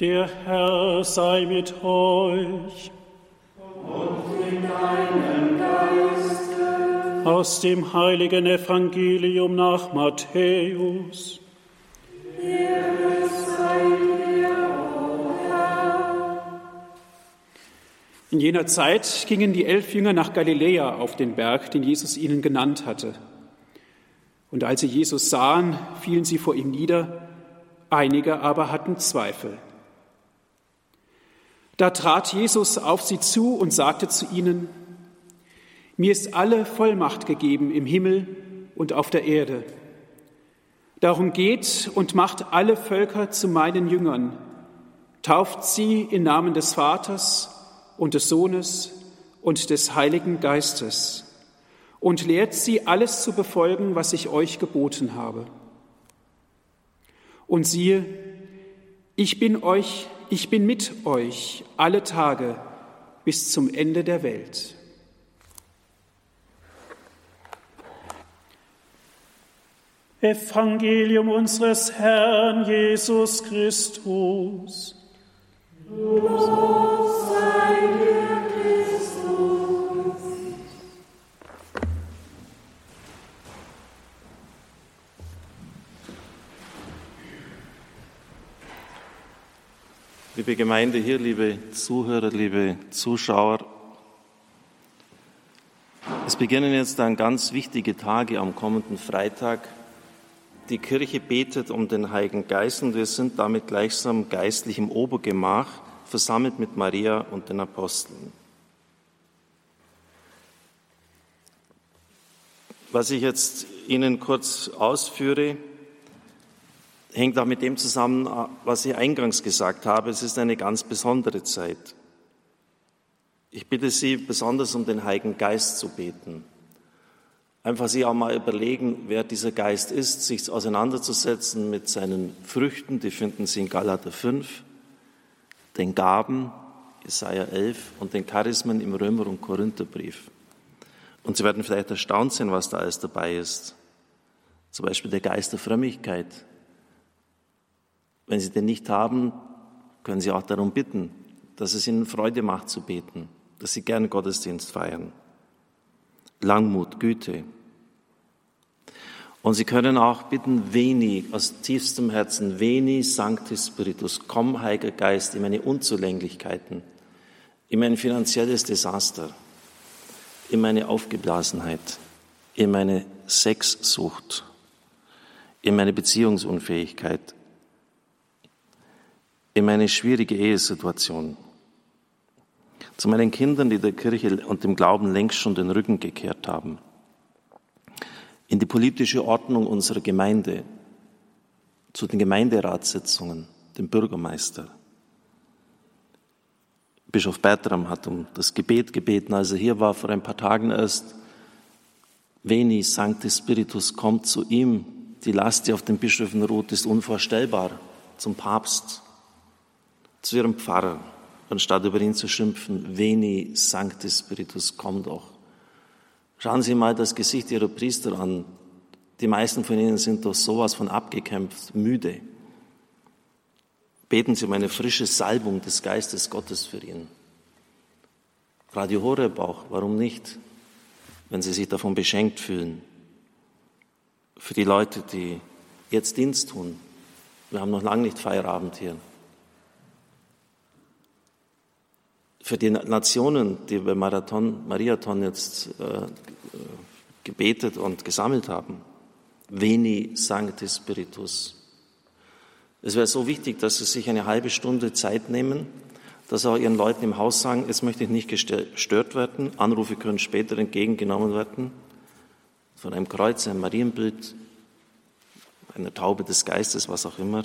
Der Herr sei mit euch. Und mit deinem Geiste. Aus dem heiligen Evangelium nach Matthäus. Ehre sei dir, o Herr. In jener Zeit gingen die elf Jünger nach Galiläa auf den Berg, den Jesus ihnen genannt hatte. Und als sie Jesus sahen, fielen sie vor ihm nieder, einige aber hatten Zweifel. Da trat Jesus auf sie zu und sagte zu ihnen, Mir ist alle Vollmacht gegeben im Himmel und auf der Erde. Darum geht und macht alle Völker zu meinen Jüngern, tauft sie im Namen des Vaters und des Sohnes und des Heiligen Geistes und lehrt sie alles zu befolgen, was ich euch geboten habe. Und siehe, ich bin euch ich bin mit euch alle Tage bis zum Ende der Welt. Evangelium unseres Herrn Jesus Christus. Lob sei dir, Liebe Gemeinde hier, liebe Zuhörer, liebe Zuschauer, es beginnen jetzt dann ganz wichtige Tage am kommenden Freitag. Die Kirche betet um den Heiligen Geist und wir sind damit gleichsam geistlich im Obergemach, versammelt mit Maria und den Aposteln. Was ich jetzt Ihnen kurz ausführe, hängt auch mit dem zusammen, was ich eingangs gesagt habe. Es ist eine ganz besondere Zeit. Ich bitte Sie besonders um den Heiligen Geist zu beten. Einfach sich auch mal überlegen, wer dieser Geist ist, sich auseinanderzusetzen mit seinen Früchten, die finden Sie in Galater 5, den Gaben, Jesaja 11 und den Charismen im Römer- und Korintherbrief. Und Sie werden vielleicht erstaunt sein, was da alles dabei ist. Zum Beispiel der Geist der Frömmigkeit, wenn Sie den nicht haben, können Sie auch darum bitten, dass es Ihnen Freude macht zu beten, dass Sie gern Gottesdienst feiern. Langmut, Güte. Und Sie können auch bitten, veni, aus tiefstem Herzen, veni Sancti Spiritus, komm, Heiliger Geist, in meine Unzulänglichkeiten, in mein finanzielles Desaster, in meine Aufgeblasenheit, in meine Sexsucht, in meine Beziehungsunfähigkeit, in meine schwierige Ehesituation, zu meinen Kindern, die der Kirche und dem Glauben längst schon den Rücken gekehrt haben, in die politische Ordnung unserer Gemeinde, zu den Gemeinderatssitzungen, dem Bürgermeister. Bischof Bertram hat um das Gebet gebeten, als er hier war vor ein paar Tagen erst. Veni Sancti Spiritus kommt zu ihm. Die Last, die auf den Bischöfen ruht, ist unvorstellbar. Zum Papst, zu ihrem Pfarrer, anstatt über ihn zu schimpfen, Veni Sancti Spiritus, komm doch. Schauen Sie mal das Gesicht Ihrer Priester an. Die meisten von ihnen sind doch sowas von abgekämpft, müde. Beten Sie um eine frische Salbung des Geistes Gottes für ihn. Radio Horeb auch, warum nicht, wenn Sie sich davon beschenkt fühlen. Für die Leute, die jetzt Dienst tun. Wir haben noch lange nicht Feierabend hier. Für die Nationen, die wir Marathon, Mariathon jetzt äh, gebetet und gesammelt haben. Veni Sancti Spiritus. Es wäre so wichtig, dass Sie sich eine halbe Stunde Zeit nehmen, dass Sie auch Ihren Leuten im Haus sagen, jetzt möchte ich nicht gestört werden, Anrufe können später entgegengenommen werden, von einem Kreuz, einem Marienbild, einer Taube des Geistes, was auch immer,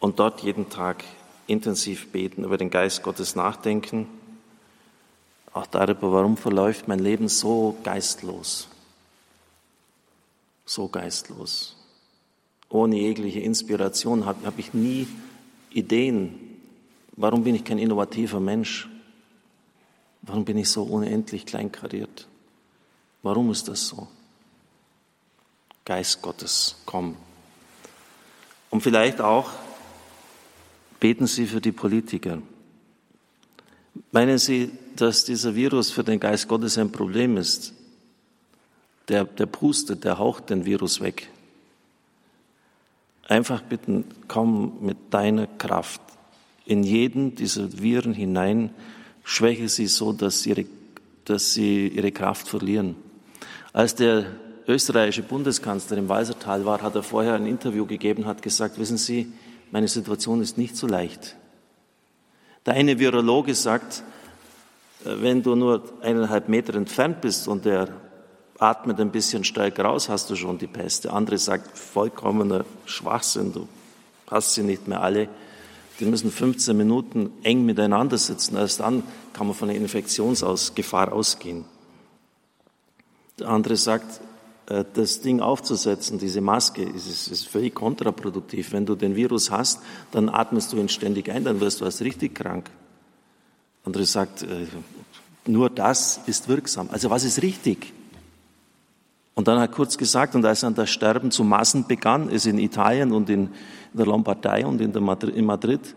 und dort jeden Tag intensiv beten, über den Geist Gottes nachdenken, auch darüber, warum verläuft mein Leben so geistlos, so geistlos. Ohne jegliche Inspiration habe hab ich nie Ideen. Warum bin ich kein innovativer Mensch? Warum bin ich so unendlich kleinkariert? Warum ist das so? Geist Gottes, komm. Und vielleicht auch Beten Sie für die Politiker. Meinen Sie, dass dieser Virus für den Geist Gottes ein Problem ist? Der, der pustet, der haucht den Virus weg. Einfach bitten, komm mit deiner Kraft in jeden dieser Viren hinein, schwäche sie so, dass sie ihre, dass sie ihre Kraft verlieren. Als der österreichische Bundeskanzler im Walsertal war, hat er vorher ein Interview gegeben, hat gesagt, wissen Sie, meine Situation ist nicht so leicht. Der eine Virologe sagt, äh, wenn du nur eineinhalb Meter entfernt bist und der atmet ein bisschen stärker raus, hast du schon die Pest. Der andere sagt, vollkommener Schwachsinn, du hast sie nicht mehr alle. Die müssen 15 Minuten eng miteinander sitzen. Erst dann kann man von der Infektionsgefahr ausgehen. Der andere sagt, das Ding aufzusetzen, diese Maske, ist, ist völlig kontraproduktiv. Wenn du den Virus hast, dann atmest du ihn ständig ein, dann wirst du erst richtig krank. Der andere sagt, äh, nur das ist wirksam. Also was ist richtig? Und dann hat kurz gesagt, und als dann das Sterben zu Massen begann, ist in Italien und in der Lombardei und in, der Madrid, in Madrid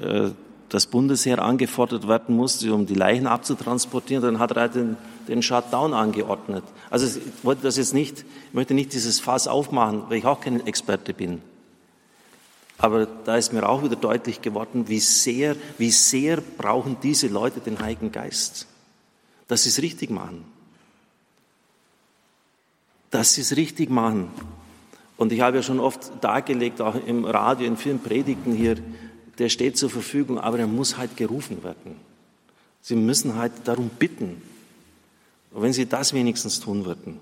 äh, das Bundesheer angefordert werden musste, um die Leichen abzutransportieren, dann hat er den, den Shutdown angeordnet. Also ich wollte das jetzt nicht, ich möchte nicht dieses Fass aufmachen, weil ich auch kein Experte bin. Aber da ist mir auch wieder deutlich geworden, wie sehr, wie sehr brauchen diese Leute den Heiligen Geist, dass sie es richtig machen dass sie es richtig machen. Und ich habe ja schon oft dargelegt, auch im Radio, in vielen Predigten hier, der steht zur Verfügung, aber er muss halt gerufen werden. Sie müssen halt darum bitten. Und wenn Sie das wenigstens tun würden,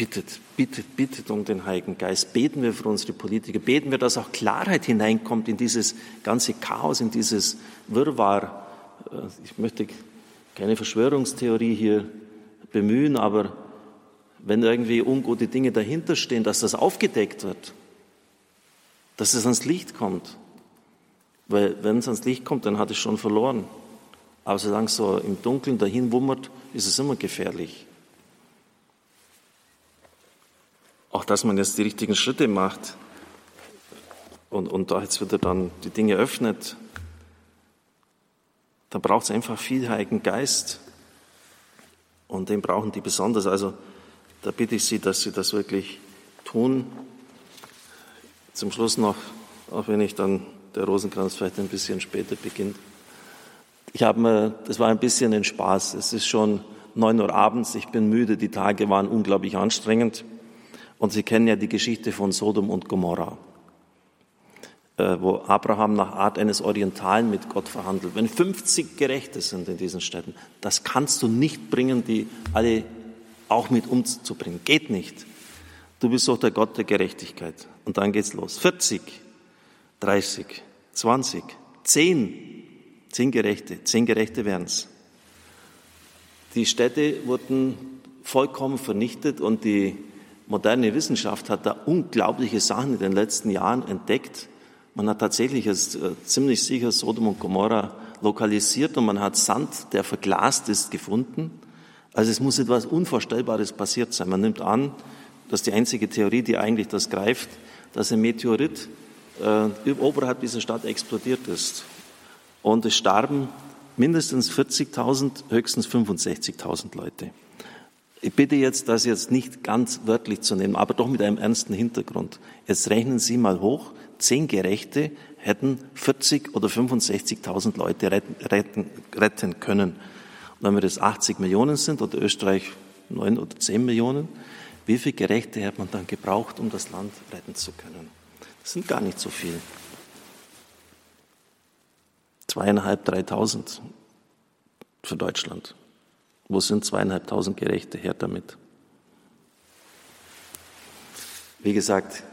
bittet, bittet, bittet um den Heiligen Geist. Beten wir für unsere Politiker. Beten wir, dass auch Klarheit hineinkommt in dieses ganze Chaos, in dieses Wirrwarr. Äh, ich möchte keine Verschwörungstheorie hier bemühen, aber wenn irgendwie ungute Dinge dahinter stehen, dass das aufgedeckt wird, dass es ans Licht kommt. Weil wenn es ans Licht kommt, dann hat es schon verloren. Aber solange es so im Dunkeln dahin wummert, ist es immer gefährlich. Auch dass man jetzt die richtigen Schritte macht und, und da jetzt wieder dann die Dinge öffnet, da braucht es einfach viel Heiligen Geist. Und den brauchen die besonders. Also da bitte ich Sie, dass Sie das wirklich tun. Zum Schluss noch, auch wenn ich dann der Rosenkranz vielleicht ein bisschen später beginnt. Ich habe mir, das war ein bisschen ein Spaß. Es ist schon neun Uhr abends. Ich bin müde. Die Tage waren unglaublich anstrengend. Und Sie kennen ja die Geschichte von Sodom und Gomorra, äh, wo Abraham nach Art eines Orientalen mit Gott verhandelt. Wenn 50 Gerechte sind in diesen Städten, das kannst du nicht bringen, die alle auch mit umzubringen. Geht nicht. Du bist doch der Gott der Gerechtigkeit. Und dann geht's los. 40, 30, 20, 10, 10 Gerechte, 10 Gerechte werden's. Die Städte wurden vollkommen vernichtet und die moderne Wissenschaft hat da unglaubliche Sachen in den letzten Jahren entdeckt. Man hat tatsächlich jetzt äh, ziemlich sicher Sodom und Gomorra lokalisiert und man hat Sand, der verglast ist, gefunden. Also es muss etwas Unvorstellbares passiert sein. Man nimmt an, dass die einzige Theorie, die eigentlich das greift, dass ein Meteorit äh, oberhalb dieser Stadt explodiert ist. Und es starben mindestens 40.000, höchstens 65.000 Leute. Ich bitte jetzt, das jetzt nicht ganz wörtlich zu nehmen, aber doch mit einem ernsten Hintergrund. Jetzt rechnen Sie mal hoch, zehn Gerechte hätten 40 oder 65.000 Leute retten, retten, retten können wenn wir das 80 Millionen sind oder Österreich 9 oder 10 Millionen, wie viele Gerechte hat man dann gebraucht, um das Land retten zu können? Das sind gar nicht so viel. Zweieinhalb, dreitausend für Deutschland. Wo sind zweieinhalbtausend Gerechte her damit? Wie gesagt,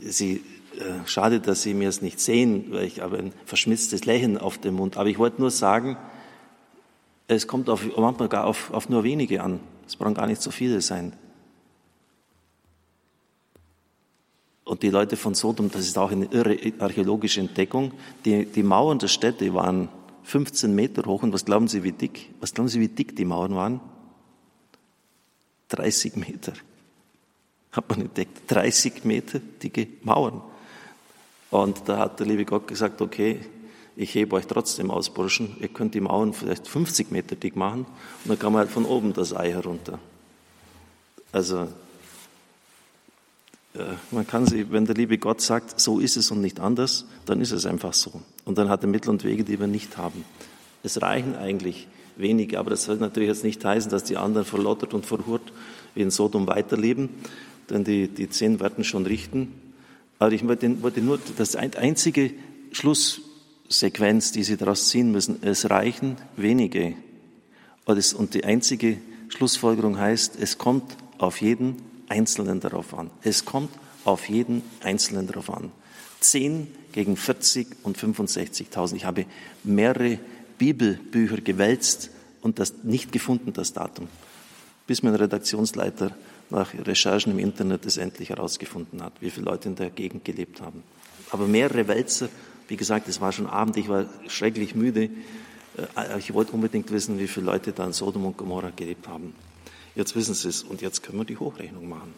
Sie, äh, schade, dass Sie mir es nicht sehen, weil ich habe ein verschmitztes Lächeln auf dem Mund. Aber ich wollte nur sagen, es kommt auf, manchmal gar auf, auf nur wenige an. Es brauchen gar nicht so viele sein. Und die Leute von Sodom, das ist auch eine irre archäologische Entdeckung, die, die Mauern der Städte waren 15 Meter hoch. Und was glauben Sie, wie dick? Was glauben Sie, wie dick die Mauern waren? 30 Meter. Hat man entdeckt. 30 Meter dicke Mauern. Und da hat der liebe Gott gesagt, okay, ich hebe euch trotzdem aus, Burschen. Ihr könnt die Mauern vielleicht 50 Meter dick machen und dann kann man halt von oben das Ei herunter. Also man kann sie, wenn der liebe Gott sagt, so ist es und nicht anders, dann ist es einfach so. Und dann hat er Mittel und Wege, die wir nicht haben. Es reichen eigentlich wenige, aber das soll natürlich jetzt nicht heißen, dass die anderen verlottert und verhurt wie in Sodom weiterleben, denn die, die zehn werden schon richten. Aber ich wollte, wollte nur das einzige Schlusssequenz, die Sie daraus ziehen müssen, es reichen wenige. Und die einzige Schlussfolgerung heißt, es kommt auf jeden Einzelnen darauf an. Es kommt auf jeden Einzelnen darauf an. Zehn gegen 40 und 65.000. Ich habe mehrere Bibelbücher gewälzt und das nicht gefunden, das Datum, bis mein Redaktionsleiter nach Recherchen im Internet es endlich herausgefunden hat, wie viele Leute in der Gegend gelebt haben. Aber mehrere Wälzer, wie gesagt, es war schon Abend, ich war schrecklich müde. Äh, ich wollte unbedingt wissen, wie viele Leute da in Sodom und Gomorra gelebt haben. Jetzt wissen Sie es und jetzt können wir die Hochrechnung machen.